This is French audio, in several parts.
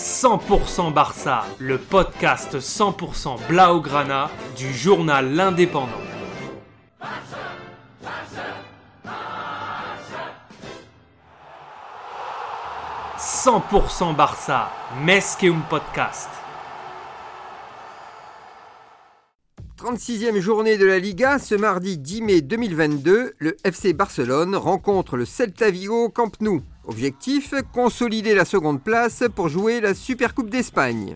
100% Barça, le podcast 100% Blaugrana du journal L'Indépendant. « 100% Barça, Mesqueum Podcast. 36e journée de la Liga, ce mardi 10 mai 2022, le FC Barcelone rencontre le Celta Vigo Camp Nou. Objectif, consolider la seconde place pour jouer la Supercoupe d'Espagne.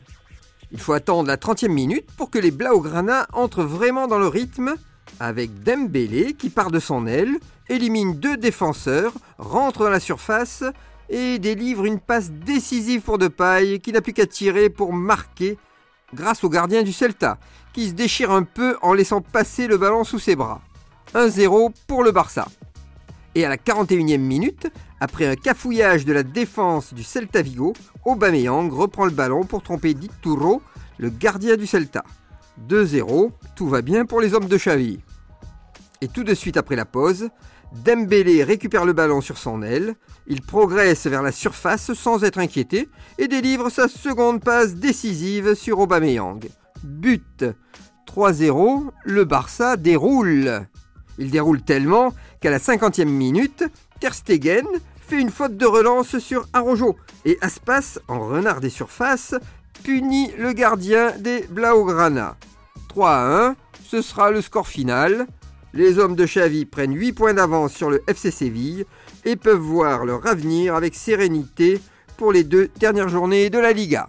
Il faut attendre la 30e minute pour que les Blaugrana entrent vraiment dans le rythme, avec Dembélé qui part de son aile, élimine deux défenseurs, rentre dans la surface et délivre une passe décisive pour Depay qui n'a plus qu'à tirer pour marquer grâce au gardien du Celta, qui se déchire un peu en laissant passer le ballon sous ses bras. 1-0 pour le Barça. Et à la 41e minute, après un cafouillage de la défense du Celta Vigo, Aubameyang reprend le ballon pour tromper Dituro, le gardien du Celta. 2-0, tout va bien pour les hommes de Xavi. Et tout de suite après la pause, Dembélé récupère le ballon sur son aile, il progresse vers la surface sans être inquiété et délivre sa seconde passe décisive sur Aubameyang. But 3-0, le Barça déroule. Il déroule tellement qu'à la 50e minute, Ter Stegen fait une faute de relance sur Arojo et Aspas, en renard des surfaces, punit le gardien des Blaugrana. 3 1, ce sera le score final. Les hommes de Xavi prennent 8 points d'avance sur le FC Séville et peuvent voir leur avenir avec sérénité pour les deux dernières journées de la Liga.